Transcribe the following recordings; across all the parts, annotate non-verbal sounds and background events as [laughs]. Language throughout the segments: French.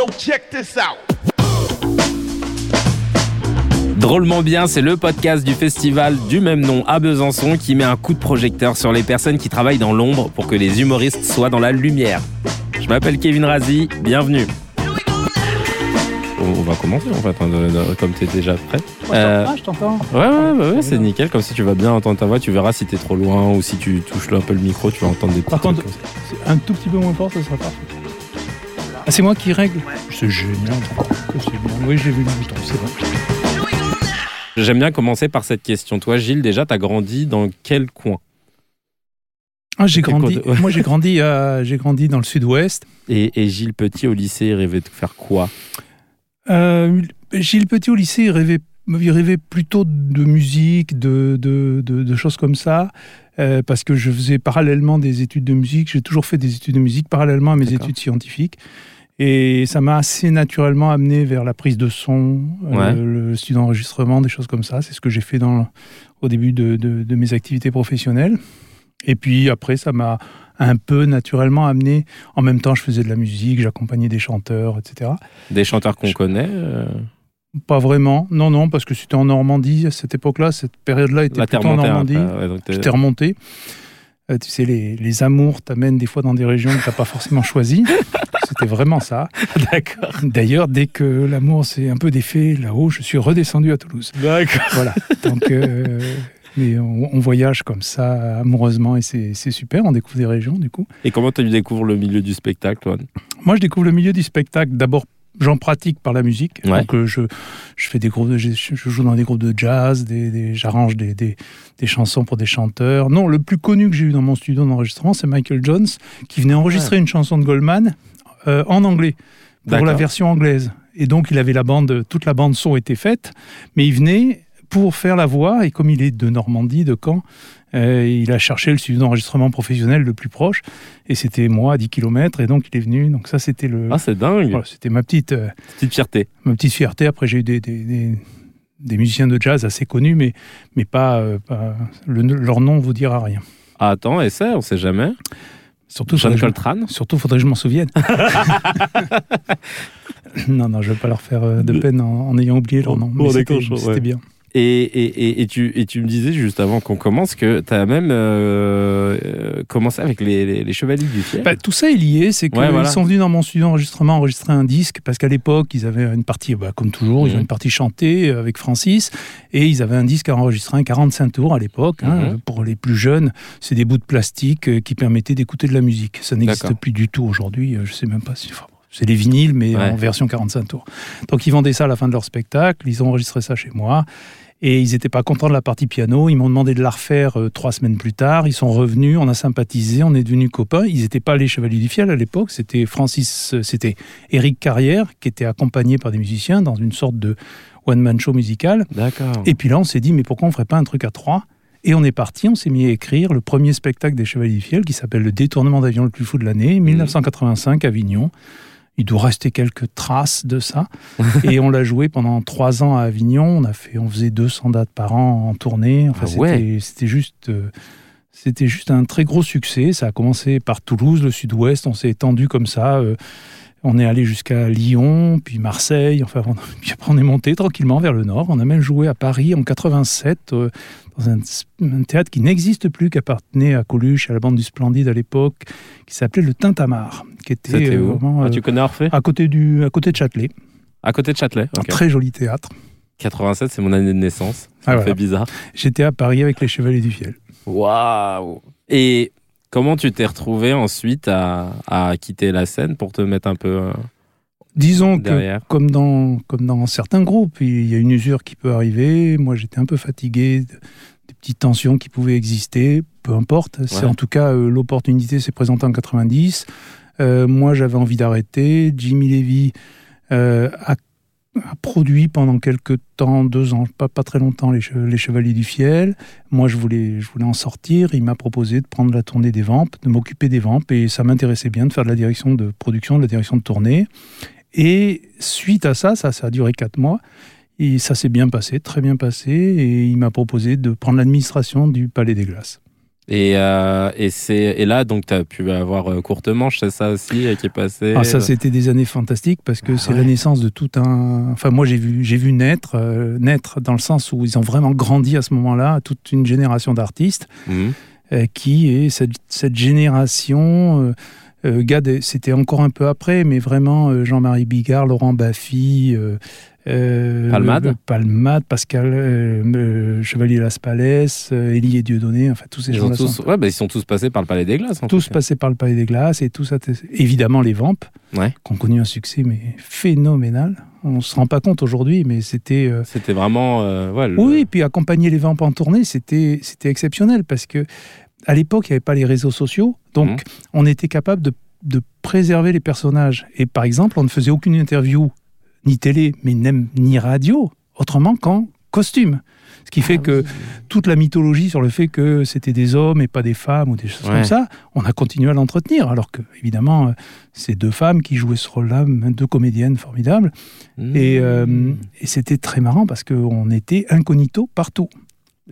Yo, check this out. Drôlement bien, c'est le podcast du festival du même nom à Besançon qui met un coup de projecteur sur les personnes qui travaillent dans l'ombre pour que les humoristes soient dans la lumière. Je m'appelle Kevin Razi, bienvenue. On va commencer en fait, hein, de- de- comme tu es déjà prêt. Euh, Ah, je t'entends. Ouais, ouais, ouais, ouais, c'est nickel. Comme ça, tu vas bien entendre ta voix. Tu verras si t'es trop loin ou si tu touches un peu le micro, tu vas entendre des petits Par trucs contre, comme ça. c'est un tout petit peu moins fort, ça sera parfait. Ah, c'est moi qui règle C'est génial. Bien. Oui, j'ai vu le bouton, c'est vrai. J'aime bien commencer par cette question. Toi, Gilles, déjà, t'as grandi dans quel coin? Ah, j'ai grandi. Moi, j'ai grandi, à- j'ai grandi dans le sud-ouest. et, et Gilles Petit au lycée, il rêvait de faire quoi? Euh, Gilles Petit au lycée, il rêvait, il rêvait plutôt de musique, de, de, de- de choses comme ça, euh, parce que je faisais parallèlement des études de musique. J'ai toujours fait des études de musique parallèlement à mes études scientifiques. Et ça m'a assez naturellement amené vers la prise de son, euh, le studio d'enregistrement, des choses comme ça. C'est ce que j'ai fait dans, au début de, de- de mes activités professionnelles. Et puis après, ça m'a un peu naturellement amené. En même temps, je faisais de la musique, j'accompagnais des chanteurs, etc. Des chanteurs qu'on Je- connaît euh, Pas vraiment, non, non, parce que c'était en Normandie à cette époque-là, cette période-là était La plutôt en montée Normandie. ouais, J'étais remonté. Euh, tu sais, les, les amours t'amènent des fois dans des régions que tu n'as pas forcément choisies. [laughs] C'était vraiment ça. D'accord. D'ailleurs, dès que l'amour s'est un peu défait là-haut, je suis redescendu à Toulouse. D'accord. Voilà. Donc, euh, mais on, on voyage comme ça amoureusement et c'est c'est super. On découvre des régions du coup. Et comment tu découvres le milieu du spectacle, toi Moi, je découvre le milieu du spectacle. D'abord, j'en pratique par la musique. Ouais. Donc, euh, je, je fais des groupes, de, je, je joue dans des groupes de jazz, des, des- j'arrange des, des, des chansons pour des chanteurs. Non, le plus connu que j'ai eu dans mon studio d'enregistrement, c'est Michael Jones, qui venait enregistrer une chanson de Goldman euh, en anglais pour la version anglaise. Et donc, il avait la bande, toute la bande son était faite, mais il venait pour faire la voix. Et comme il est de Normandie, de Caen, euh, il a cherché le studio d'enregistrement professionnel le plus proche. Et c'était moi à 10 km. Et donc, il est venu. Donc, ça, c'était le. Ah, c'est dingue. Voilà, c'était ma petite, euh, Petite fierté. ma petite fierté. Après, j'ai eu des, des, des- des musiciens de jazz assez connus, mais, mais pas, euh, pas- le- leur nom vous dira rien. Ah, attends, essaie, on sait jamais. Surtout, John faudrait que je- Coltrane surtout, faudrait que je m'en souvienne. [laughs] [laughs] non, non, je vais pas leur faire de peine en, en ayant oublié leur nom. bon, Mais c'était je- c'était ouais. bien. Et, et, et, et tu, et tu me disais juste avant qu'on commence que tu as même euh, euh, commencé avec les, les, les Chevaliers du Fiel. Bah, tout ça est lié, c'est qu'ils Ouais, voilà. sont venus dans mon studio d'enregistrement enregistrer un disque, parce qu'à l'époque, ils avaient une partie, bah, comme toujours, ils Mhm. ont une partie chantée euh, avec Francis, et ils avaient un disque à enregistrer, un 45 tours à l'époque. hein, Mhm. pour les plus jeunes, c'est des bouts de plastique euh, qui permettaient d'écouter de la musique. Ça n'existe plus du tout aujourd'hui, je sais même pas si... enfin, c'est des vinyles, mais Ouais. en version 45 tours. Donc ils vendaient ça à la fin de leur spectacle, ils ont enregistré ça chez moi. Et ils n'étaient pas contents de la partie piano. Ils m'ont demandé de la refaire euh, trois semaines plus tard. Ils sont revenus, on a sympathisé, on est devenus copains. Ils n'étaient pas les Chevaliers du Fiel à l'époque. C'était Francis, euh, c'était Éric Carrière qui était accompagné par des musiciens dans une sorte de one-man show musical. D'accord. Et puis là, on s'est dit, mais pourquoi on ferait pas un truc à trois? Et on est parti, on s'est mis à écrire le premier spectacle des Chevaliers du Fiel qui s'appelle Le détournement d'avion le plus fou de l'année, 1985, Avignon. Il doit rester quelques traces de ça. [laughs] et on l'a joué pendant trois ans à Avignon. On, a fait, on faisait 200 dates par an en tournée. Enfin, Ah ouais. c'était- juste. euh, c'était juste un très gros succès. Ça a commencé par Toulouse, le sud-ouest. On s'est étendu comme ça. euh, on est allé jusqu'à Lyon, puis Marseille. Enfin, on, [laughs] puis après, on est monté tranquillement vers le nord. On a même joué à Paris en 87, euh, dans un, un théâtre qui n'existe plus, qui appartenait à Coluche, à la bande du Splendide à l'époque, qui s'appelait le Tintamarre, qui était C'était euh, vraiment, Ah, euh, Tu connais Orphée? à, côté du, à côté de Châtelet. À côté de Châtelet. Un très joli théâtre. 87, c'est mon année de naissance. Ça Ah, me voilà. fait bizarre. J'étais à Paris avec les Chevaliers du Fiel. Waouh Et comment tu t'es retrouvé ensuite à, à quitter la scène pour te mettre un peu euh, Disons que comme dans, comme dans certains groupes, il y a une usure qui peut arriver. Moi, j'étais un peu fatigué de- des petites tensions qui pouvaient exister. Peu importe. C'est en tout cas euh, l'opportunité s'est présentée en 90. Euh, moi, j'avais envie d'arrêter. Jimmy Levy euh, a, produit pendant quelques temps, deux ans, pas, très longtemps, les, Che- les Chevaliers du Fiel. Moi, je voulais, je voulais en sortir. Il m'a proposé de prendre la tournée des Vampes, de m'occuper des Vampes, et ça m'intéressait bien de faire de la direction de production, de la direction de tournée. Et suite à ça, ça, ça a duré quatre mois. Et ça s'est bien passé, très bien passé. Et il m'a proposé de prendre l'administration du Palais des Glaces. Et, euh, et, c'est, et là, donc, tu as pu avoir euh, Courte Manche, c'est ça aussi, qui est passé ah, Ça, c'était des années fantastiques parce que Ah c'est ouais. la naissance de tout un. Enfin, moi, j'ai vu, j'ai vu naître, euh, naître dans le sens où ils ont vraiment grandi à ce moment-là, toute une génération d'artistes euh, qui est cette, cette génération. Euh, Gad, c'était encore un peu après, mais vraiment euh, Jean-Marie Bigard, Laurent Baffy, euh, euh, Palmade Palmade, Pascal euh, Chevalier Las Palais, euh, Élie et Dieudonné, enfin tous ces gens-là sont tous, ouais, bah, ils sont tous passés par le Palais des Glaces. en tous passés par le Palais des Glaces et tout ça. Évidemment, les Vampes, Ouais. qui ont connu un succès mais phénoménal. On ne se rend pas compte aujourd'hui, mais c'était. C'était vraiment. ouais, le- Oui, et puis accompagner les Vampes en tournée, c'était exceptionnel parce que à l'époque, il n'y avait pas les réseaux sociaux, donc Mhm. on était capable de, de préserver les personnages. Et par exemple, on ne faisait aucune interview, ni télé, mais même ni radio, autrement qu'en costume. Ce qui fait Ah que oui. toute la mythologie sur le fait que c'était des hommes et pas des femmes ou des choses Ouais. comme ça, on a continué à l'entretenir. Alors que, évidemment, euh, c'est deux femmes qui jouaient ce rôle-là, deux comédiennes formidables. Mhm. Et, euh, et c'était très marrant parce qu'on était incognito partout.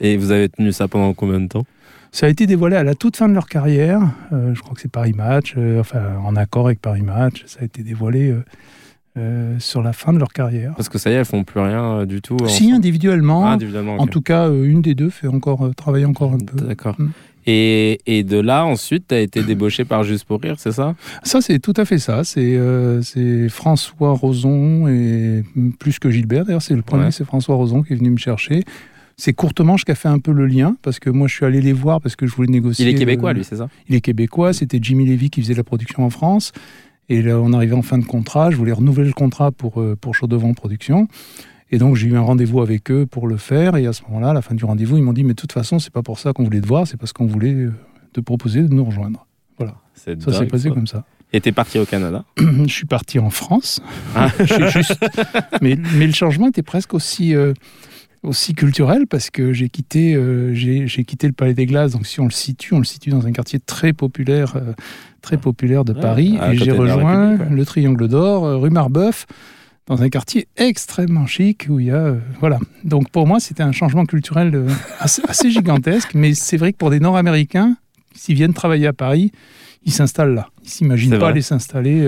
Et vous avez tenu ça pendant combien de temps? Ça a été dévoilé à la toute fin de leur carrière. Euh, je crois que c'est Paris Match, euh, enfin en accord avec Paris Match. Ça a été dévoilé euh, sur la fin de leur carrière. Parce que ça y est, elles font plus rien du tout. Si individuellement, Ah, individuellement. en tout cas, une des deux fait encore travailler encore un peu. D'accord. Mm. Et, et de là, ensuite, tu as été débauché par Juste pour Rire, c'est ça? Ça, c'est tout à fait ça. C'est euh, François Roson et plus que Gilbert. D'ailleurs, c'est le premier, Ouais. c'est François Roson qui est venu me chercher. C'est Courte Manche qui a fait un peu le lien parce que moi, je suis allé les voir parce que je voulais négocier. Il est québécois, euh, lui, c'est ça? Il est québécois, c'était Jimmy Levy qui faisait la production en France. Et là, on arrivait en fin de contrat, je voulais renouveler le contrat pour, euh, pour Chaudevent Production. Et donc, j'ai eu un rendez-vous avec eux pour le faire. Et à ce moment-là, à la fin du rendez-vous, ils m'ont dit Mais de toute façon, c'est pas pour ça qu'on voulait te voir, c'est parce qu'on voulait euh, te proposer de nous rejoindre. C'est Ça s'est passé ça. comme ça. Et t'es parti au Canada? [clears throat] Je suis parti en France. Ah. [laughs] Je suis juste... [laughs] mais, mais le changement était presque aussi, euh, aussi culturel parce que j'ai quitté, euh, j'ai quitté le Palais des Glaces. Donc, si on le situe, on le situe dans un quartier très populaire, euh, très populaire de Ouais, Paris. et j'ai rejoint ouais. le Triangle d'Or, euh, rue Marbeuf, dans un quartier extrêmement chic où il y a. euh, voilà. Donc, pour moi, c'était un changement culturel [laughs] assez, assez gigantesque. Mais c'est vrai que pour des Nord-Américains, s'ils viennent travailler à Paris, ils s'installent là. Ils s'imaginent C'est pas vrai. aller s'installer.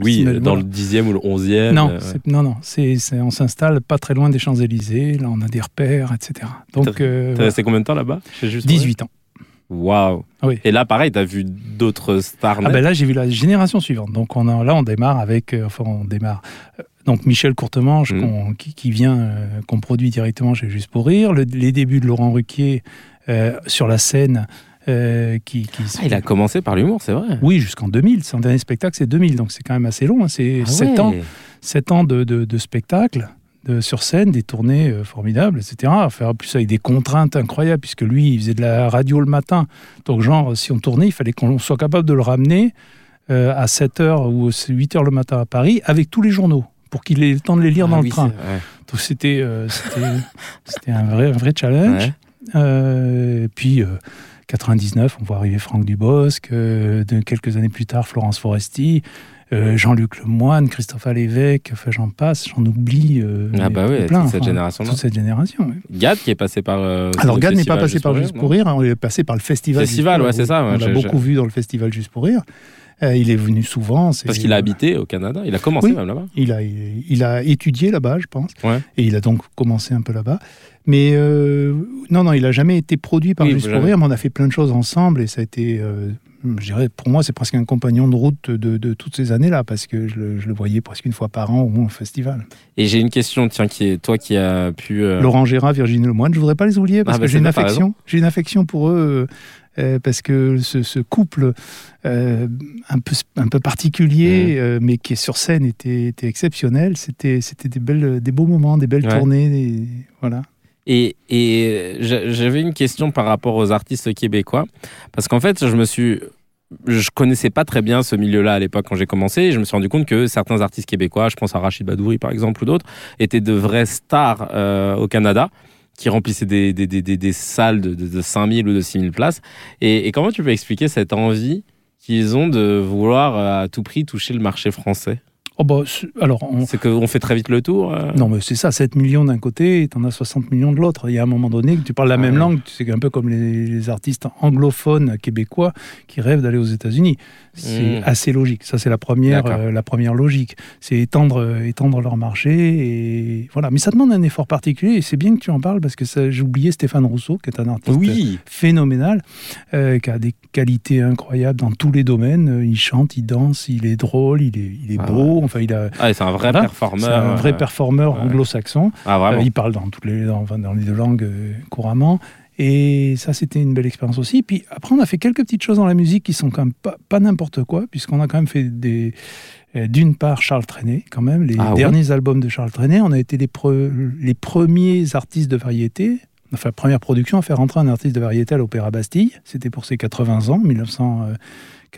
Euh, Oui, Voilà. euh, dans le 10e ou le 11e. non, euh, non, non, c'est, c'est- on s'installe pas très loin des Champs-Élysées, là on a des repères, etc. Donc, euh, T'es voilà. resté combien de temps là-bas chez Juste pour Rire 18 ans. Waouh oui. Et là, pareil, t'as vu d'autres stars Ah ben là, j'ai vu la génération suivante. Donc on a, là, on démarre avec, euh, enfin, on démarre. euh, donc Michel Courtemanche, qu'on- qui, qui vient, euh, qu'on produit directement chez Juste pour Rire. Le- les débuts de Laurent Ruquier euh, sur la scène, euh, qui, qui- Ah, il a commencé par l'humour, c'est vrai. Oui, jusqu'en 2000. Son dernier spectacle, c'est 2000. Donc c'est quand même assez long. hein. C'est Ah 7 ouais. ans. 7 ans de, de, de spectacle de, sur scène, des tournées euh, formidables, etc. Faire en plus avec des contraintes incroyables, puisque lui, il faisait de la radio le matin. Donc, genre, si on tournait, il fallait qu'on soit capable de le ramener euh, à 7h ou 8h le matin à Paris avec tous les journaux pour qu'il ait le temps de les lire Ah dans oui, le train. Donc, c'était euh, un vrai, un vrai challenge. Ouais. Puis, 99, on voit arriver Franck Dubosc. euh, de, quelques années plus tard, Florence Foresti. euh, Jean-Luc Lemoine, Christophe Lévesque, enfin j'en passe, j'en oublie. euh, Ah bah oui, plein, toute cette enfin, génération-là. Toute cette génération. oui. Gad qui est passé par. euh, Alors Gad n'est pas passé par Juste pour Rire, hein, il est passé par le festival. Festival, Juste ouais, c'est ça, ouais, on l'a beaucoup vu dans le festival Juste pour Rire. Euh, il est venu souvent. Parce qu'il a habité au Canada. Il a commencé Oui. même là-bas. Il a, il a étudié là-bas, je pense. Ouais. Et il a donc commencé un peu là-bas. Mais euh, non, non, il n'a jamais été produit par Oui, Juste pour. Rire, mais on a fait plein de choses ensemble et ça a été, euh, je dirais, pour moi, c'est presque un compagnon de route de, de toutes ces années-là parce que je le, je le voyais presque une fois par an au moins au festival. Et j'ai une question, tiens, qui est toi qui as pu. euh, Laurent Gérard, Virginie Lemoine, je voudrais pas les oublier parce Ah, bah, que j'ai une affection, j'ai une affection pour eux. Euh, parce que ce, ce couple euh, un, peu, un peu particulier, euh, mais qui est sur scène, était, était exceptionnel. C'était c'était des, belles, des beaux moments, des belles Ouais. tournées. des- voilà. Et, et j'a- j'avais une question par rapport aux artistes québécois. Parce qu'en fait, je me suis. Je connaissais pas très bien ce milieu-là à l'époque quand j'ai commencé. Et je me suis rendu compte que certains artistes québécois, je pense à Rachid Badouri par exemple ou d'autres, étaient de vraies stars euh, au Canada qui remplissaient des, des, des, des- salles de, de, de 5000 ou de 6000 places. Et, et comment tu peux expliquer cette envie qu'ils ont de vouloir euh, à tout prix toucher le marché français? Oh bah, c'est- alors, on- C'est qu'on fait très vite le tour. euh non, mais c'est ça, 7 millions d'un côté et t'en as 60 millions de l'autre. Il y a un moment donné que tu parles la Ah même ouais. langue, c'est un peu comme les, les artistes anglophones québécois qui rêvent d'aller aux États-Unis. C'est Mm. assez logique. Ça, c'est la première, euh, la première logique. C'est étendre, euh, étendre leur marché. Et voilà. Mais ça demande un effort particulier et c'est bien que tu en parles parce que j'ai oublié Stéphane Rousseau, qui est un artiste Oui. phénoménal, euh, qui a des qualités incroyables dans tous les domaines. Il chante, il danse, il est drôle, il est, il est Ah beau. Enfin, il a. Ah, c'est un vrai Voilà. performeur. Un vrai euh, performeur anglo-saxon. Ah. Euh, il parle dans toutes les, dans, enfin, dans les deux langues euh, couramment. Et ça, c'était une belle expérience aussi. Puis après, on a fait quelques petites choses dans la musique qui sont quand même pas, pas n'importe quoi, puisqu'on a quand même fait des. D'une part, Charles Trenet, quand même, les Ah derniers albums de Charles Trenet. On a été les, pre- les premiers artistes de variété, enfin, première production à faire entrer un artiste de variété à l'Opéra Bastille. C'était pour ses 80 ans,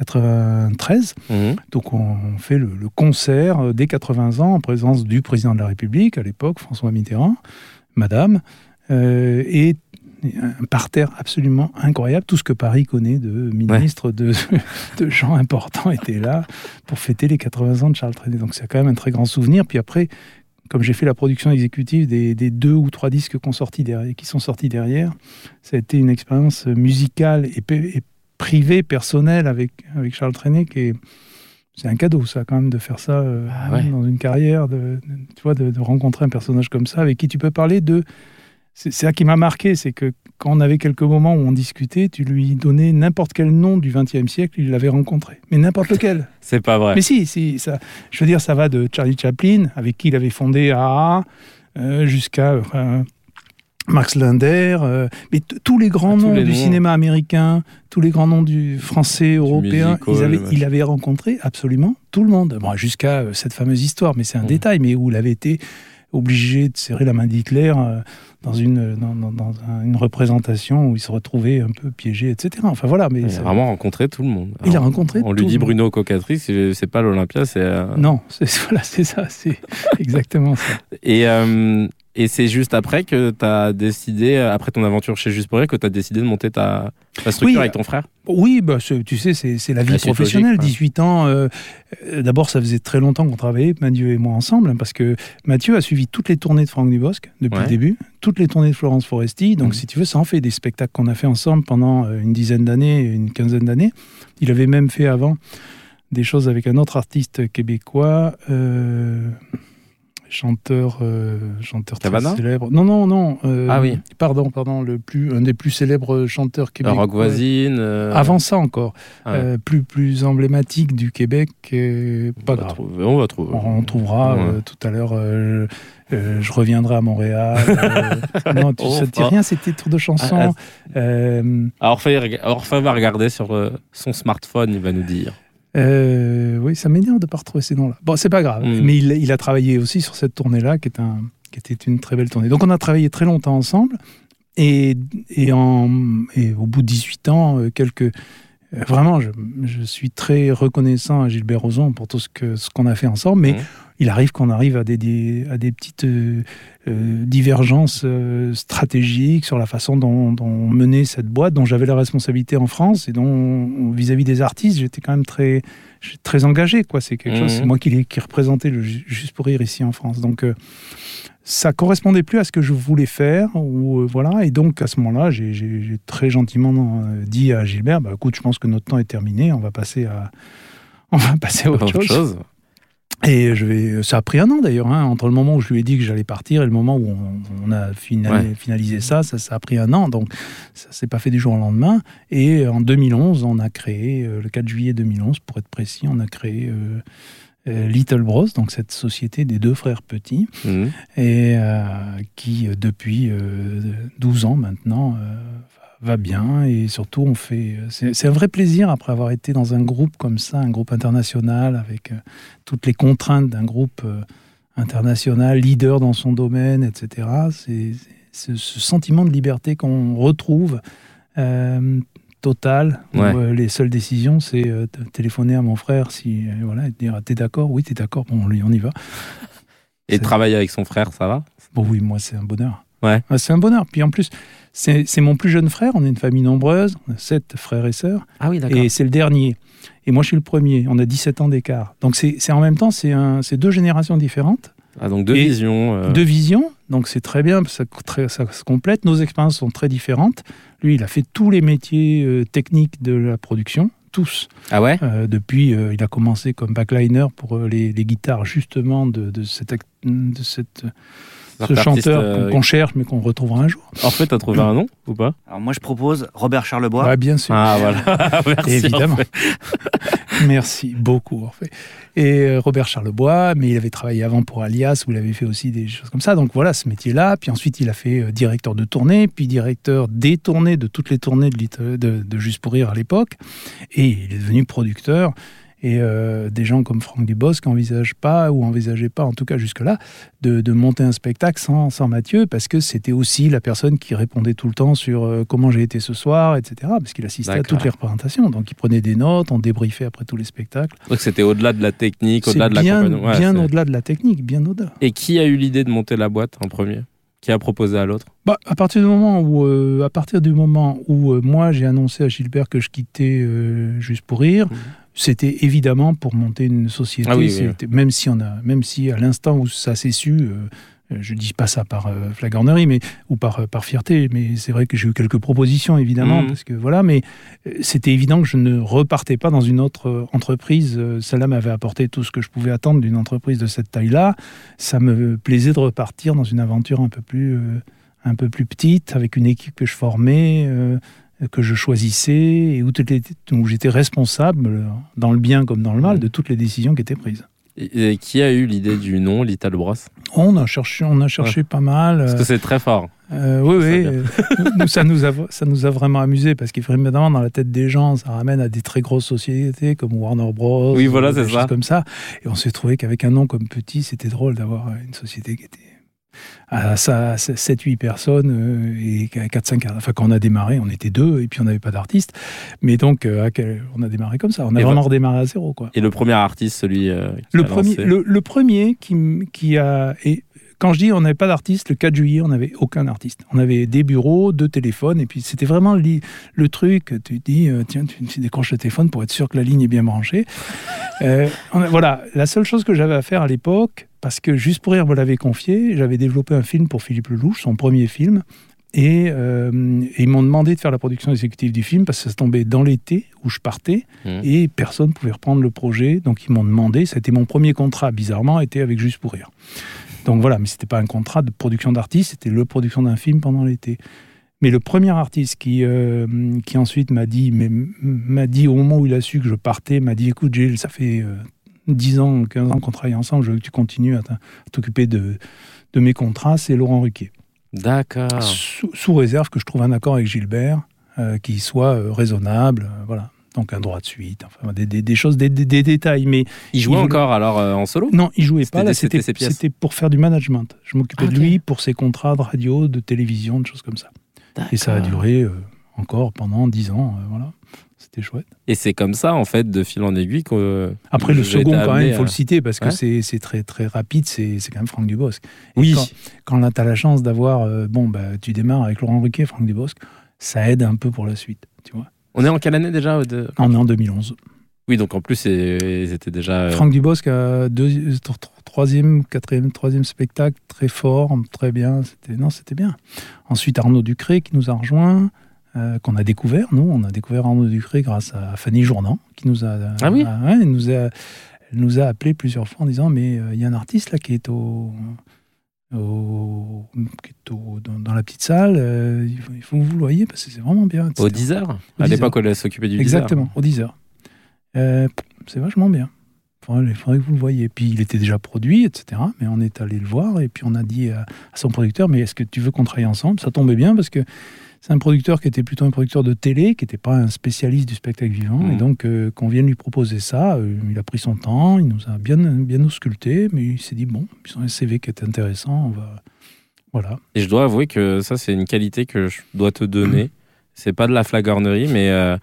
1993. Mhm. Donc on fait le, le concert euh, des 80 ans en présence du président de la République à l'époque, François Mitterrand, Madame, euh, et un parterre absolument incroyable. Tout ce que Paris connaît de ministres, de, [laughs] de gens importants étaient là pour fêter les 80 ans de Charles Trenet. Donc c'est quand même un très grand souvenir. Puis après, comme j'ai fait la production exécutive des, des deux ou trois disques qu'on sortis derrière- qui sont sortis derrière, ça a été une expérience musicale et privée, personnelle avec, avec Charles Trenet qui est c'est un cadeau, ça, quand même, de faire ça euh, Ah ouais. dans une carrière, de, de- tu vois, de, de rencontrer un personnage comme ça, avec qui tu peux parler de... C'est c'est ça qui m'a marqué, c'est que quand on avait quelques moments où on discutait, tu lui donnais n'importe quel nom du XXe siècle, il l'avait rencontré. Mais n'importe [laughs] lequel. C'est pas vrai. Mais si, si, ça, je veux dire, ça va de Charlie Chaplin, avec qui il avait fondé AA, euh, jusqu'à euh, Max Linder, euh, mais tous les grands Ah, tous noms les du noms. cinéma américain, tous les grands noms du français, européen, musical, ils avaient- le il avait rencontré absolument tout le monde. Bon, jusqu'à euh, cette fameuse histoire, mais c'est un Mhm. détail, mais où il avait été obligé de serrer la main d'Hitler euh, dans, une, dans, dans- dans un- une représentation où il se retrouvait un peu piégé, etc. Enfin voilà, mais Il a vraiment rencontré tout le monde. Il a rencontré On lui dit. Bruno Cocatrice, c'est pas l'Olympia, c'est. euh, Non, c'est [laughs] voilà, ça, c'est [laughs] exactement ça. Et, euh, et c'est juste après que tu as décidé, après ton aventure chez Juste pour Rire, que tu as décidé de monter ta, ta structure Oui, avec ton frère? Oui, bah, tu sais, c'est la vie La professionnelle. logique, ouais. 18 ans, euh, euh, d'abord, ça faisait très longtemps qu'on travaillait, Mathieu et moi ensemble, hein, parce que Mathieu a suivi toutes les tournées de Franck Dubosc depuis Ouais. le début, toutes les tournées de Florence Foresti. Donc, Mhm. si tu veux, ça en fait des spectacles qu'on a fait ensemble pendant euh, une dizaine d'années, une quinzaine d'années. Il avait même fait avant des choses avec un autre artiste québécois. euh, chanteur euh, chanteur très célèbre non non non euh, Ah oui. pardon pardon le plus un des plus célèbres chanteurs La québécois Rock voisine euh, avant ça encore, ah ouais. plus, plus emblématique du Québec, pas on, va grave. trouver, on va trouver. On, on trouvera Ouais. tout à l'heure. euh, je reviendrai à Montréal. euh, [laughs] non, tu, dit Oh, rien, c'était tour de chanson. Euh, Alors, Orphe, rega- Orphe va regarder sur son smartphone, il va nous dire. Euh, oui, ça m'énerve de ne pas retrouver ces noms-là. Bon, c'est pas grave. Mm. Mais il, il a travaillé aussi sur cette tournée-là, qui, est un, qui était une très belle tournée. Donc, on a travaillé très longtemps ensemble. Et, et, en, et au bout de 18 ans, euh, quelques. euh, Vraiment, je, je suis très reconnaissant à Gilbert Rozon pour tout ce qu'on a fait ensemble, mais Mhm. Il arrive qu'on arrive à des, des- à des petites euh, euh, divergences euh, stratégiques sur la façon dont, dont on menait cette boîte, dont j'avais la responsabilité en France et dont vis-à-vis des artistes, j'étais quand même très, très engagé. Quoi. C'est quelque chose, Mhm. c'est moi qui, qui représentais le Juste pour rire ici en France. Donc euh, ça correspondait plus à ce que je voulais faire, ou euh, voilà. Et donc à ce moment-là, j'ai, très gentiment dit à Gilbert, bah, écoute, je pense que notre temps est terminé, on va passer à, on va passer à autre, Autre chose. chose. Et je vais, ça a pris un an d'ailleurs, hein, entre le moment où je lui ai dit que j'allais partir et le moment où on, on a Ouais. finalisé ça, ça, ça a pris un an. Donc ça s'est pas fait du jour au lendemain. Et en 2011, on a créé, euh, le 4 juillet 2011, pour être précis, on a créé euh, euh, Little Bros, donc cette société des deux frères petits, Mhm. et euh, qui depuis euh, 12 ans maintenant va bien et surtout on fait c'est c'est un vrai plaisir après avoir été dans un groupe comme ça un groupe international avec euh, toutes les contraintes d'un groupe euh, international leader dans son domaine etc c'est ce sentiment de liberté qu'on retrouve euh, total où, euh, les seules décisions c'est euh, téléphoner à mon frère si euh, voilà et dire t'es d'accord? Oui t'es d'accord bon on y va Et travailler avec son frère, ça va? Bon, oui, moi, c'est un bonheur. Ouais. c'est un bonheur. Puis en plus, c'est mon plus jeune frère. On est une famille nombreuse. On a sept frères et sœurs. Ah oui, Et c'est le dernier. Et moi, je suis le premier. On a 17 ans d'écart. Donc, c'est en même temps, c'est deux générations différentes, Ah, donc deux Et visions. euh, deux visions. Donc, c'est très bien, ça, très- ça se complète. Nos expériences sont très différentes. Lui, il a fait tous les métiers euh, techniques de la production, tous. Ah ouais? Euh, depuis, euh, il a commencé comme backliner pour euh, les, les guitares, justement, de cette, ce chanteur euh, qu'on cherche, mais qu'on retrouvera un jour. En fait, t'as trouvé un nom ou pas? Alors moi je propose Robert Charlebois. Ouais, bien sûr. Ah voilà. [laughs] Merci, Évidemment. [laughs] en fait. Merci beaucoup, Orphée. Et euh, Robert Charlebois, mais il avait travaillé avant pour Alias, où il avait fait aussi des choses comme ça. Donc voilà, ce métier-là. Puis ensuite, il a fait euh, directeur de tournée, puis directeur des tournées, de toutes les tournées de, de Juste pour Rire à l'époque. Et il est devenu producteur. Et euh, des gens comme Franck Dubosc n'envisagent pas, ou envisageaient pas, en tout cas jusque-là, de, de monter un spectacle sans, sans Mathieu, parce que c'était aussi la personne qui répondait tout le temps sur euh, comment j'ai été ce soir, etc. Parce qu'il assistait à toutes les représentations. Donc il prenait des notes, on débriefait après tous les spectacles. Donc c'était au-delà de la technique, au-delà de la bien. Ouais, bien au-delà de la technique, bien au-delà. Et qui a eu l'idée de monter la boîte en premier? Qui a proposé à l'autre? Bah, à partir du moment où, euh, à partir du moment où euh, moi j'ai annoncé à Gilbert que je quittais euh, juste pour rire, Mhm. C'était évidemment pour monter une société. Ah oui, oui, C'était- Même si on a, même si à l'instant où ça s'est su, euh, je dis pas ça par euh, flagornerie, mais ou par euh, par fierté, mais c'est vrai que j'ai eu quelques propositions évidemment Mhm. parce que voilà, mais euh, c'était évident que je ne repartais pas dans une autre euh, entreprise. Celle-là m'avait apporté tout ce que je pouvais attendre d'une entreprise de cette taille-là. Ça me plaisait de repartir dans une aventure un peu plus euh, un peu plus petite, avec une équipe que je formais, que je choisissais, et où, j'étais responsable, euh, dans le bien comme dans le mal, Mhm. de toutes les décisions qui étaient prises. et, et qui a eu l'idée du nom Little Bros On a cherché, on a cherché pas mal. Parce euh, que c'est très fort. euh, oui, oui. euh, [laughs] nous, ça, nous a, ça nous a vraiment amusé parce qu'évidemment, dans la tête des gens, ça ramène à des très grosses sociétés comme Warner Bros. Oui, voilà, c'est ça. comme ça. Et on s'est trouvé qu'avec un nom comme Petit, c'était drôle d'avoir une société qui était à ça, 7-8 personnes euh, et 4-5. Enfin, quand on a démarré, on était deux et puis on n'avait pas d'artiste. Mais donc, euh, à on a démarré comme ça. On a Et vraiment redémarré à zéro, quoi. Et le premier artiste, celui euh, qui Le a premier, le, le premier qui, qui a. Et quand je dis on n'avait pas d'artiste, le 4 juillet, on n'avait aucun artiste. On avait des bureaux, deux téléphones, et puis c'était vraiment le truc. Tu dis, euh, tiens, tu, décroches le téléphone pour être sûr que la ligne est bien branchée. Euh, on a- voilà, la seule chose que j'avais à faire à l'époque, parce que juste pour rire, me l'avait confié, j'avais développé un film pour Philippe Lelouch, son premier film. Et, euh, et ils m'ont demandé de faire la production exécutive du film parce que ça tombait dans l'été où je partais Mhm. et personne ne pouvait reprendre le projet. Donc ils m'ont demandé, c'était mon premier contrat, bizarrement, était avec Juste pour rire. Donc voilà, mais c'était pas un contrat de production d'artiste, c'était le production d'un film pendant l'été. Mais le premier artiste qui, euh, qui ensuite m'a dit, m'a dit au moment où il a su que je partais, m'a dit écoute Gilles, ça fait euh, 10 ans, 15 ans qu'on travaille ensemble, je veux que tu continues à t'occuper de, de mes contrats, c'est Laurent Ruquier. D'accord. Sous, sous réserve que je trouve un accord avec Gilbert euh, qui soit euh, raisonnable, voilà. Donc un droit de suite, enfin des, des- des choses, des, des- des détails. Mais Il jouait il voulait- encore alors euh, en solo non, il jouait pas. C'était pour faire du management. Je m'occupais Ah, de lui pour ses contrats de radio, de télévision, de choses comme ça. Et ça a duré euh, encore pendant 10 ans. euh, voilà, c'était chouette. Et c'est comme ça, en fait, de fil en aiguille que. Après, le second, quand même, il faut à- le citer parce que Ouais. c'est c'est très, très rapide. C'est quand même Franck Dubosc. Et Oui. Quand, quand là, tu as la chance d'avoir. euh, bon, bah, tu démarres avec Laurent Ruquier, Franck Dubosc, ça aide un peu pour la suite. Tu vois. On est en quelle année déjà de- On est en 2011. Oui, donc en plus, ils étaient déjà. euh, Franck Dubosc a deux, troisième, quatrième, troisième spectacle, très fort, très bien. C'était non, c'était bien. Ensuite Arnaud Ducré qui nous a rejoint, euh, qu'on a découvert. Nous, on a découvert Arnaud Ducré grâce à Fanny Jourdan qui nous a. Ah oui? ouais, elle nous a, elle nous a appelé plusieurs fois en disant mais euh, il y a un artiste là qui est au au- au- dans, dans la petite salle, euh, il, faut, que vous le voyez parce que c'est vraiment bien. Au etc. 10 heures Au À 10 l'époque elle s'occupait du 10 Exactement, au 10 heures. Euh, c'est vachement bien. Il faudrait que vous le voyiez. Puis il était déjà produit, etc. Mais on est allé le voir et puis on a dit à, à son producteur Mais est-ce que tu veux qu'on travaille ensemble? Ça tombait bien parce que c'est un producteur qui était plutôt un producteur de télé, qui n'était pas un spécialiste du spectacle vivant. Et donc, euh, qu'on vienne lui proposer ça, euh, il a pris son temps, il nous a bien, bien ausculté, mais il s'est dit Bon, ils ont un CV qui est intéressant, on va. Voilà. Et je dois avouer que ça, c'est une qualité que je dois te donner. [clears throat] C'est pas de la flagornerie, mais euh,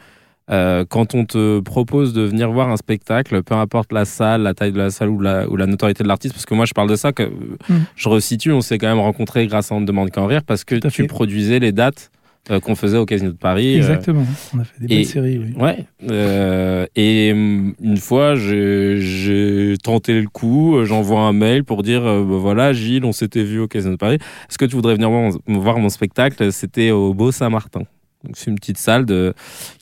Euh, quand on te propose de venir voir un spectacle, peu importe la salle, la taille de la salle ou la, ou la notoriété de l'artiste, parce que moi je parle de ça, que Mm. je resitue, on s'est quand même rencontré grâce à On ne demande qu'en rire, parce que tu fait. produisais les dates euh, qu'on faisait au Casino de Paris. euh, Exactement. On a fait des séries. Oui. Ouais. euh, et une fois, j'ai tenté le coup. J'envoie un mail pour dire bah, voilà, Gilles, on s'était vu au Casino de Paris. Est-ce que tu voudrais venir voir mon, voir mon spectacle? C'était au Beau Saint-Martin. C'est une petite salle de,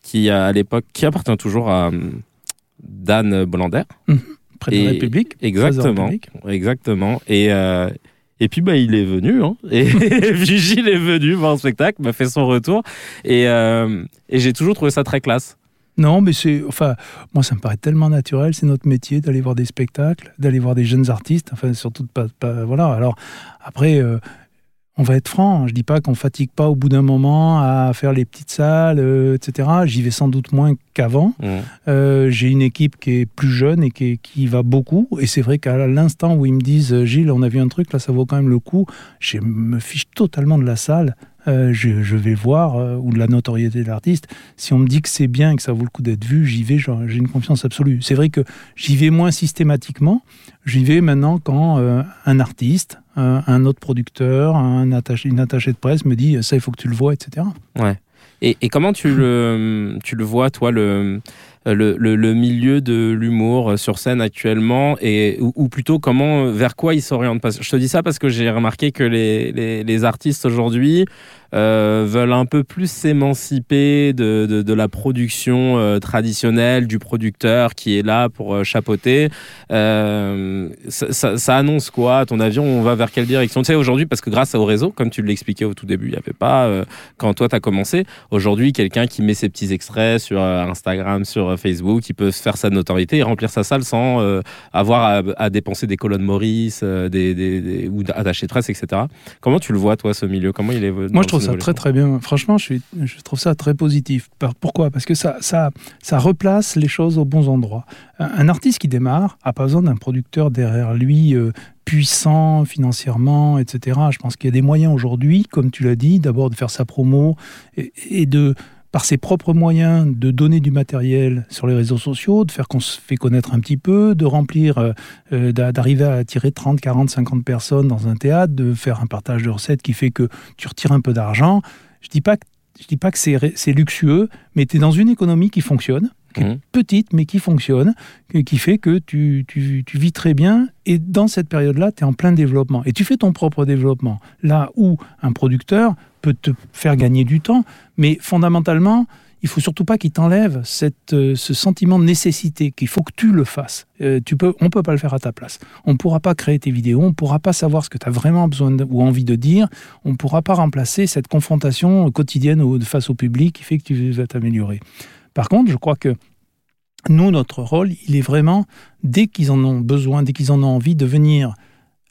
qui, à l'époque, qui appartient toujours à hum, Dan Bolander. Près de la République. Exactement. Exactement. Et, euh, et puis, bah, il est venu. Hein. [laughs] Et puis, Gilles est venu voir le spectacle, m'a fait son retour. Et, euh, et j'ai toujours trouvé ça très classe. Non, mais c'est. Enfin, moi, ça me paraît tellement naturel. C'est notre métier d'aller voir des spectacles, d'aller voir des jeunes artistes. Enfin, surtout de pas. pas- voilà. Alors, après, euh, on va être franc. Je dis pas qu'on fatigue pas au bout d'un moment à faire les petites salles, euh, etc. J'y vais sans doute moins qu'avant. Mmh. Euh, J'ai une équipe qui est plus jeune et qui, qui va beaucoup. Et c'est vrai qu'à l'instant où ils me disent euh, Gilles, on a vu un truc, là, ça vaut quand même le coup, je me fiche totalement de la salle. Euh, je, je vais voir, euh, ou de la notoriété de l'artiste. Si on me dit que c'est bien et que ça vaut le coup d'être vu, j'y vais, j'ai une confiance absolue. C'est vrai que j'y vais moins systématiquement. J'y vais maintenant quand euh, un artiste, un, autre producteur, un attaché, une attachée de presse me dit ça, il faut que tu le vois, etc. Et, et comment tu [laughs] le, tu le vois, toi, le, le, le, le milieu de l'humour sur scène actuellement et, ou, plutôt comment, vers quoi il s'oriente Je te dis ça parce que j'ai remarqué que les, les, les artistes aujourd'hui euh, veulent un peu plus s'émanciper de, de, de la production euh, traditionnelle, du producteur qui est là pour euh, chapeauter. Euh, ça, ça- ça annonce quoi ton avis, on va vers quelle direction? Tu sais, aujourd'hui, parce que grâce au réseau, comme tu l'expliquais au tout début, il n'y avait pas, euh, quand toi, tu as commencé, Aujourd'hui, quelqu'un qui met ses petits extraits sur euh, Instagram, sur euh, Facebook, il peut se faire sa notoriété et remplir sa salle sans euh, avoir à, à dépenser des colonnes Maurice euh, des, des- des- ou attachés de presse, etc. Comment tu le vois, toi, ce milieu? Comment il est Moi, je trouve ça très très bien. Franchement, je, suis, je trouve ça très positif. Pourquoi? Parce que ça, ça, ça replace les choses aux bons endroits. Un, un artiste qui démarre n'a pas besoin d'un producteur derrière lui euh, puissant financièrement, etc. Je pense qu'il y a des moyens aujourd'hui, comme tu l'as dit, d'abord de faire sa promo et, et de par ses propres moyens, de donner du matériel sur les réseaux sociaux, de faire qu'on se fait connaître un petit peu, de remplir, euh, euh, d'a- d'arriver à attirer 30, 40, 50 personnes dans un théâtre, de faire un partage de recettes qui fait que tu retires un peu d'argent. Je dis pas que je dis pas que c'est luxueux, mais tu es dans une économie qui fonctionne, qui est Mhm. petite mais qui fonctionne, qui qui fait que tu, tu, tu vis très bien. Et dans cette période-là, tu es en plein développement. Et tu fais ton propre développement. Là où un producteur peut te faire gagner du temps, mais fondamentalement, il faut surtout pas qu'il t'enlève cette, euh, ce sentiment de nécessité, qu'il faut que tu le fasses. Euh, tu peux, on peut pas le faire à ta place. On ne pourra pas créer tes vidéos, on ne pourra pas savoir ce que tu as vraiment besoin ou envie de dire, on ne pourra pas remplacer cette confrontation quotidienne au- face au public qui fait que tu vas t'améliorer. Par contre, je crois que nous, notre rôle, il est vraiment, dès qu'ils en ont besoin, dès qu'ils en ont envie, de venir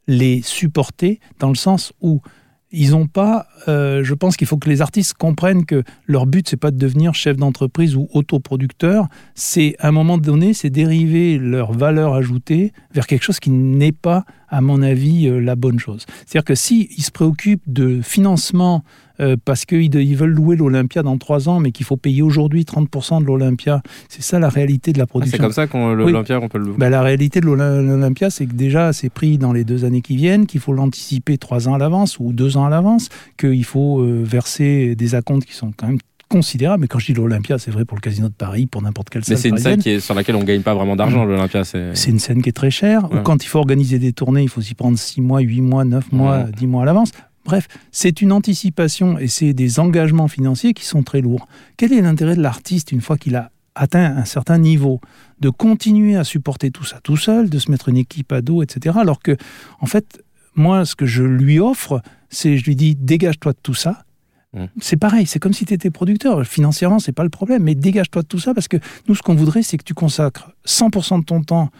les supporter dans le sens où ils n'ont pas. euh, je pense qu'il faut que les artistes comprennent que leur but, c'est pas de devenir chef d'entreprise ou autoproducteur. C'est à un moment donné, c'est dériver leur valeur ajoutée vers quelque chose qui n'est pas, à mon avis, euh, la bonne chose. C'est-à-dire que s'ils se préoccupent de financement euh, parce qu'ils ils veulent louer l'Olympia dans trois ans, mais qu'il faut payer aujourd'hui 30% de l'Olympia, c'est ça la réalité de la Ah, c'est production. comme ça qu'on l'Olympia, on peut le. Ben, la réalité de l'Oly- l'Olympia, c'est que déjà, c'est pris dans les deux années qui viennent, qu'il faut l'anticiper trois ans à l'avance ou deux ans à l'avance, qu'il faut euh, verser des acomptes qui sont quand même considérables. Mais quand je dis l'Olympia, c'est vrai pour le Casino de Paris, pour n'importe quelle Mais salle c'est une scène qui est, sur laquelle on gagne pas vraiment d'argent, l'Olympia. C'est... C'est une scène qui est très chère. Ou quand il faut organiser des tournées, il faut s'y prendre 6 mois, 8 mois, 9 mois, Ouais. 10 mois à l'avance. Bref, c'est une anticipation et c'est des engagements financiers qui sont très lourds. Quel est l'intérêt de l'artiste une fois qu'il a atteint un certain niveau? De continuer à supporter tout ça tout seul, de se mettre une équipe à dos, etc. Alors que, en fait, moi, ce que je lui offre, c'est je lui dis dégage-toi de tout ça. Mm. C'est pareil, c'est comme si tu étais producteur. Financièrement, c'est pas le problème, mais dégage-toi de tout ça parce que nous, ce qu'on voudrait, c'est que tu consacres 100% de ton temps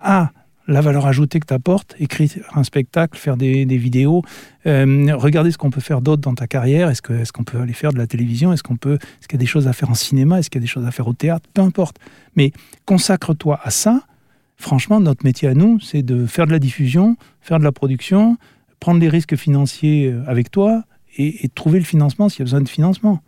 à la valeur ajoutée que tu apportes, écrire un spectacle, faire des, vidéos, euh, regarder ce qu'on peut faire d'autre dans ta carrière, est-ce que- est-ce qu'on peut aller faire de la télévision, est-ce qu'on peut, est-ce qu'il y a des choses à faire en cinéma, est-ce qu'il y a des choses à faire au théâtre, peu importe. Mais consacre-toi à ça. Franchement, notre métier à nous, c'est de faire de la diffusion, faire de la production, prendre les risques financiers euh, avec toi et, et trouver le financement s'il y a besoin de financement.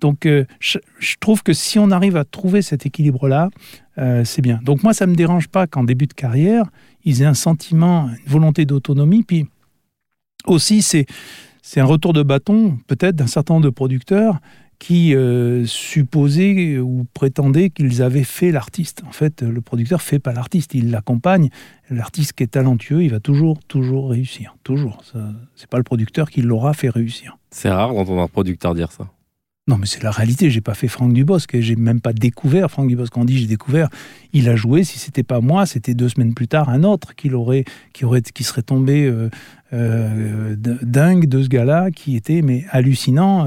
Donc, euh, je, trouve que si on arrive à trouver cet équilibre-là, euh, c'est bien. Donc, moi, ça ne me dérange pas qu'en début de carrière, ils aient un sentiment, une volonté d'autonomie. Puis aussi, c'est un retour de bâton, peut-être, d'un certain nombre de producteurs qui euh, supposaient ou prétendaient qu'ils avaient fait l'artiste. En fait, le producteur fait pas l'artiste, il l'accompagne. L'artiste qui est talentueux, il va toujours, toujours réussir. Toujours. C'est pas le producteur qui l'aura fait réussir. C'est rare d'entendre un producteur dire ça. Non, mais c'est la réalité. J'ai pas fait Franck Dubosc. J'ai même pas découvert Franck Dubosc. Quand on dit j'ai découvert, il a joué. Si c'était pas moi, c'était deux semaines plus tard un autre qui aurait, qui aurait, qui serait tombé euh, euh, dingue de ce gars-là, qui était mais hallucinant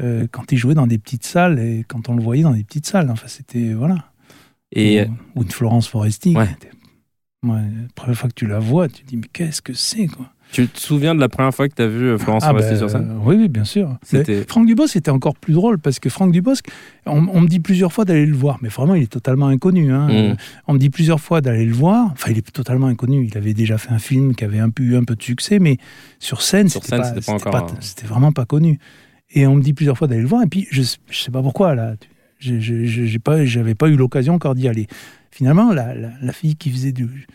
euh, quand il jouait dans des petites salles et quand on le voyait dans des petites salles. Enfin, c'était voilà. Et ou, une Florence Foresti. Ouais. la première fois que tu la vois, tu te dis mais qu'est-ce que c'est quoi? Tu te souviens de la première fois que tu as vu euh, Florence ah ben, sur scène Oui, oui, bien sûr. Franck Dubosc était encore plus drôle parce que Franck Dubosc, on, me dit plusieurs fois d'aller le voir, mais vraiment, il est totalement inconnu. Hein. Mm. On me dit plusieurs fois d'aller le voir. Enfin, il est totalement inconnu. Il avait déjà fait un film qui avait un peu, eu un peu de succès, mais sur scène, c'était c'était vraiment pas connu. Et on me dit plusieurs fois d'aller le voir. Et puis, je, je sais pas pourquoi là. J'ai pas, j'avais pas eu l'occasion encore d'y aller. Finalement, la, la, fille qui faisait du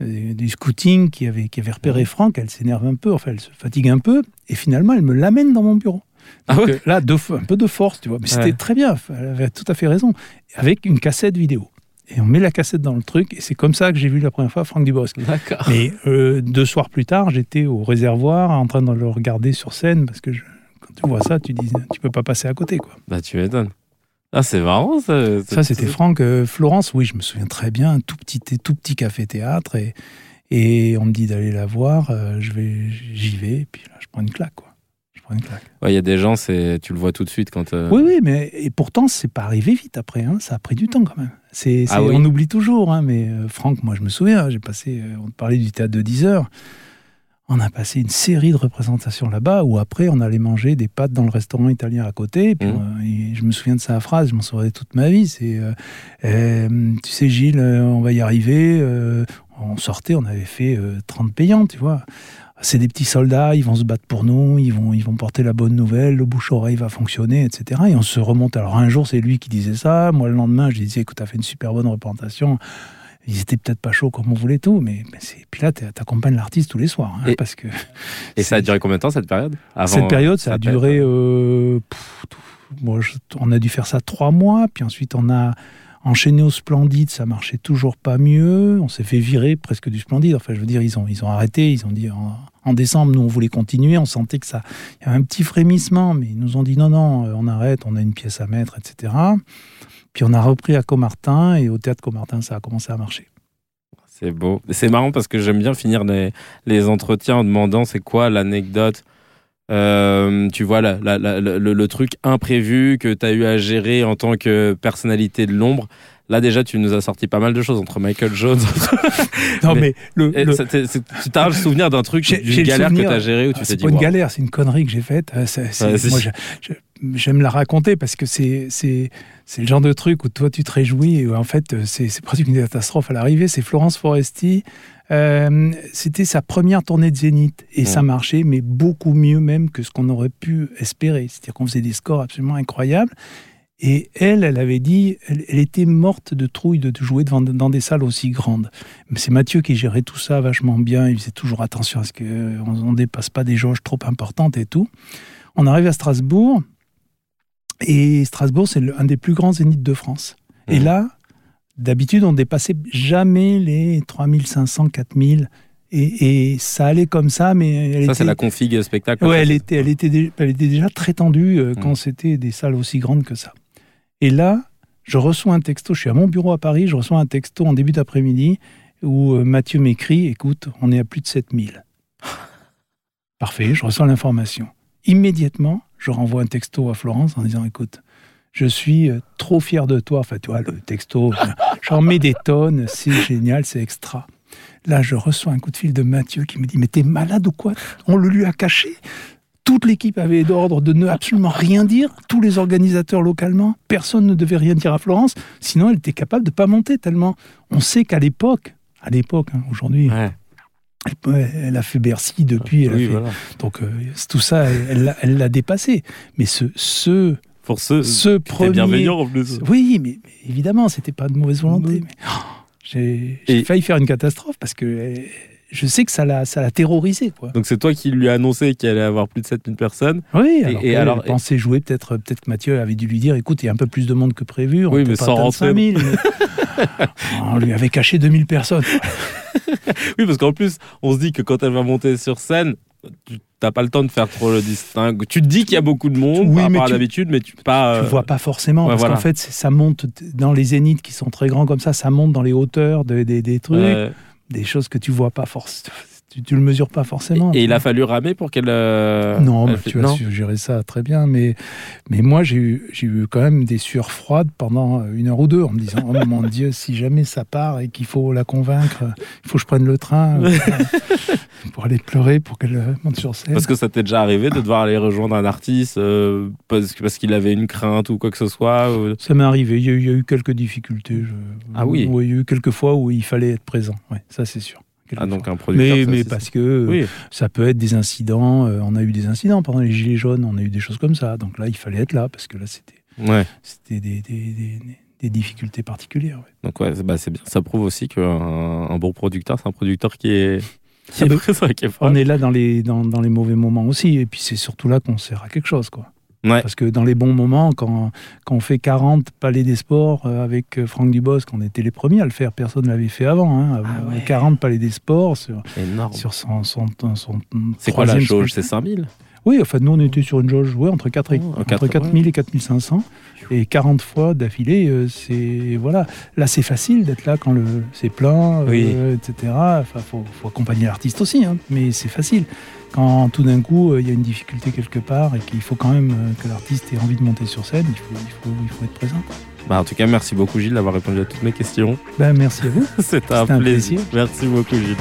du scouting qui avait, qui avait repéré Franck, elle s'énerve un peu, enfin elle se fatigue un peu, et finalement elle me l'amène dans mon bureau. Ah euh, là, un peu de force, tu vois. Mais c'était très bien, elle avait tout à fait raison. Avec une cassette vidéo. Et on met la cassette dans le truc, et c'est comme ça que j'ai vu la première fois Franck Dubosc. D'accord. Mais euh, deux soirs plus tard, j'étais au réservoir en train de le regarder sur scène, parce que quand tu vois ça, tu dis, tu peux pas passer à côté, quoi. Bah, tu m'étonnes. Ah, c'est marrant ça. Ça, c'était Franck. Euh, Florence, oui, je me souviens très bien, un tout petit, tout petit café-théâtre. Et, et on me dit d'aller la voir. Euh, je vais, j'y vais, et puis là, je prends une claque, quoi. Je prends une claque. Il y a des gens, c'est, tu le vois tout de suite quand. Euh, oui, oui, mais et pourtant, c'est pas arrivé vite après. Hein, ça a pris du temps quand même. C'est, ah On oublie toujours, hein, mais Franck, moi, je me souviens, j'ai passé. on parlait du théâtre de 10 heures on a passé une série de représentations là-bas où après on allait manger des pâtes dans le restaurant italien à côté. Mmh. Euh, je me souviens de sa phrase, je m'en souviendrai toute ma vie. C'est, euh, euh, tu sais Gilles, on va y arriver. on sortait, on avait fait 30 payants, tu vois. C'est des petits soldats, ils vont se battre pour nous, ils vont, ils vont porter la bonne nouvelle, le bouche-oreille va fonctionner, etc. Et on se remonte. Alors un jour, c'est lui qui disait ça. Moi, le lendemain, je disais, écoute, tu as fait une super bonne représentation ils étaient peut-être pas chauds comme on voulait tout, mais, puis là, tu accompagnes l'artiste tous les soirs. Hein, et, parce que et ça a duré combien de temps cette période? Cette période, ça, a duré. Euh, on a dû faire ça trois mois, puis ensuite on a enchaîné au Splendide, ça marchait toujours pas mieux. On s'est fait virer presque du Splendide. Enfin, je veux dire, ils ont, ils ont arrêté, ils ont dit en, décembre, nous on voulait continuer, on sentait que ça. Il y avait un petit frémissement, mais ils nous ont dit non, non, on arrête, on a une pièce à mettre, etc. Puis on a repris à Comartin et au théâtre Comartin, ça a commencé à marcher. C'est beau. C'est marrant parce que j'aime bien finir les, entretiens en demandant c'est quoi l'anecdote, euh, tu vois, le, truc imprévu que tu as eu à gérer en tant que personnalité de l'ombre. Là, déjà, tu nous as sorti pas mal de choses entre Michael Jones. [laughs] non, mais, le. Tu as le souvenir d'un truc, d'une galère que tu as géré où tu t'es dit. C'est pas une galère, c'est une connerie que j'ai faite. Euh, moi, j'aime la raconter parce que c'est le genre de truc où toi tu te réjouis et en fait c'est presque une catastrophe à l'arrivée. C'est Florence Foresti. Euh, c'était sa première tournée de Zénith et ça marchait, mais beaucoup mieux même que ce qu'on aurait pu espérer. C'est-à-dire qu'on faisait des scores absolument incroyables. Et elle, elle avait dit, elle, était morte de trouille de, jouer devant, dans des salles aussi grandes. C'est Mathieu qui gérait tout ça vachement bien. Il faisait toujours attention à ce qu'on ne dépasse pas des jauges trop importantes et tout. On arrive à Strasbourg. Et Strasbourg, c'est un des plus grands zéniths de France. Et mmh. là, d'habitude, on dépassait jamais les 3500, 4000. Et, et, ça allait comme ça, mais elle ça c'est la config spectacle. Ouais, elle était, elle était, elle était déjà très tendue euh, mmh. quand c'était des salles aussi grandes que ça. Et là, je reçois un texto. Je suis à mon bureau à Paris. Je reçois un texto en début d'après-midi où euh, Mathieu m'écrit "Écoute, on est à plus de 7000." [laughs] Parfait. Je reçois l'information. Immédiatement, je renvoie un texto à Florence en disant écoute, je suis euh, trop fier de toi. Enfin, tu vois, le texto, j'en mets des tonnes, c'est génial, c'est extra. Là, je reçois un coup de fil de Mathieu qui me dit Mais t'es malade ou quoi? On le lui a caché. Toute l'équipe avait d'ordre de ne absolument rien dire. Tous les organisateurs localement, personne ne devait rien dire à Florence. Sinon, elle était capable de pas monter tellement. On sait qu'à l'époque, à l'époque, hein, aujourd'hui, elle a fait Bercy depuis. donc euh, tout ça, elle l'a dépassé. Mais ce, ce pour ce, ce premier. bienveillant en plus. Oui, mais, évidemment, c'était pas de mauvaise volonté. Mais, oh, j'ai failli faire une catastrophe parce que eh, je sais que ça l'a, ça l'a terrorisé. Quoi. Donc c'est toi qui lui as annoncé qu'il allait avoir plus de 7000 personnes. Oui, alors, et, alors pensait jouer, peut-être, peut-être que Mathieu avait dû lui dire écoute, il y a un peu plus de monde que prévu. On oui, mais sans rentrer. 5000, [laughs] on lui avait caché 2000 personnes. oui, parce qu'en plus, on se dit que quand elle va monter sur scène, tu n'as pas le temps de faire trop le distingue. Tu te dis qu'il y a beaucoup de monde oui, par rapport à d'habitude, mais tu pas. Tu vois pas forcément parce qu'en fait, ça monte dans les zéniths qui sont très grands comme ça, ça monte dans les hauteurs des trucs des choses que tu vois pas forcément. Tu, tu, le mesures pas forcément. Et, il a fallu ramer pour qu'elle. Euh, non, tu as su gérer ça très bien. Mais, mais moi, j'ai eu, eu quand même des sueurs froides pendant une heure ou deux en me disant Oh mon Dieu, si jamais ça part et qu'il faut la convaincre, il faut que je prenne le train euh, [laughs] pour aller pleurer pour qu'elle euh, monte sur scène. Parce que ça t'est déjà arrivé de devoir aller rejoindre un artiste parce, parce qu'il avait une crainte ou quoi que ce soit Ça m'est arrivé. Il y, a, eu quelques difficultés. Ah oui Il y a eu quelques fois où il fallait être présent. Ouais, ça, c'est sûr. Ah, donc un producteur. Mais, mais parce que ça peut être des incidents. Euh, on a eu des incidents pendant les Gilets jaunes, on a eu des choses comme ça. Donc là, il fallait être là parce que là, c'était ouais. des, des, des, difficultés particulières. Donc ouais, bah, c'est bien. Ça prouve aussi qu'un un bon producteur, c'est un producteur qui est. Qui est, ah bah, qui est on est là dans les, dans, dans les mauvais moments aussi. Et puis c'est surtout là qu'on sert à quelque chose. quoi. Parce que dans les bons moments, quand, quand on fait 40 palais des sports euh, avec euh, Franck Dubosc, on était les premiers à le faire, personne ne l'avait fait avant. Hein, 40 ah palais des sports sur, sur son, son, son, C'est quoi la jauge? C'est 5000 Oui, enfin nous on était sur une jauge ouais, entre, 4 et, oh, entre 4000 et 4500. Et 40 fois d'affilée, euh, c'est voilà. Là, c'est facile d'être là quand le c'est plein, etc. Enfin, faut, faut accompagner l'artiste aussi, hein, mais c'est facile quand tout d'un coup euh, il y a une difficulté quelque part et qu'il faut quand même euh, que l'artiste ait envie de monter sur scène, il faut, il faut, il faut être présent. Bah en tout cas, merci beaucoup Gilles d'avoir répondu à toutes mes questions. Ben, merci à vous. [laughs] C'était un, un, plaisir. Merci beaucoup Gilles.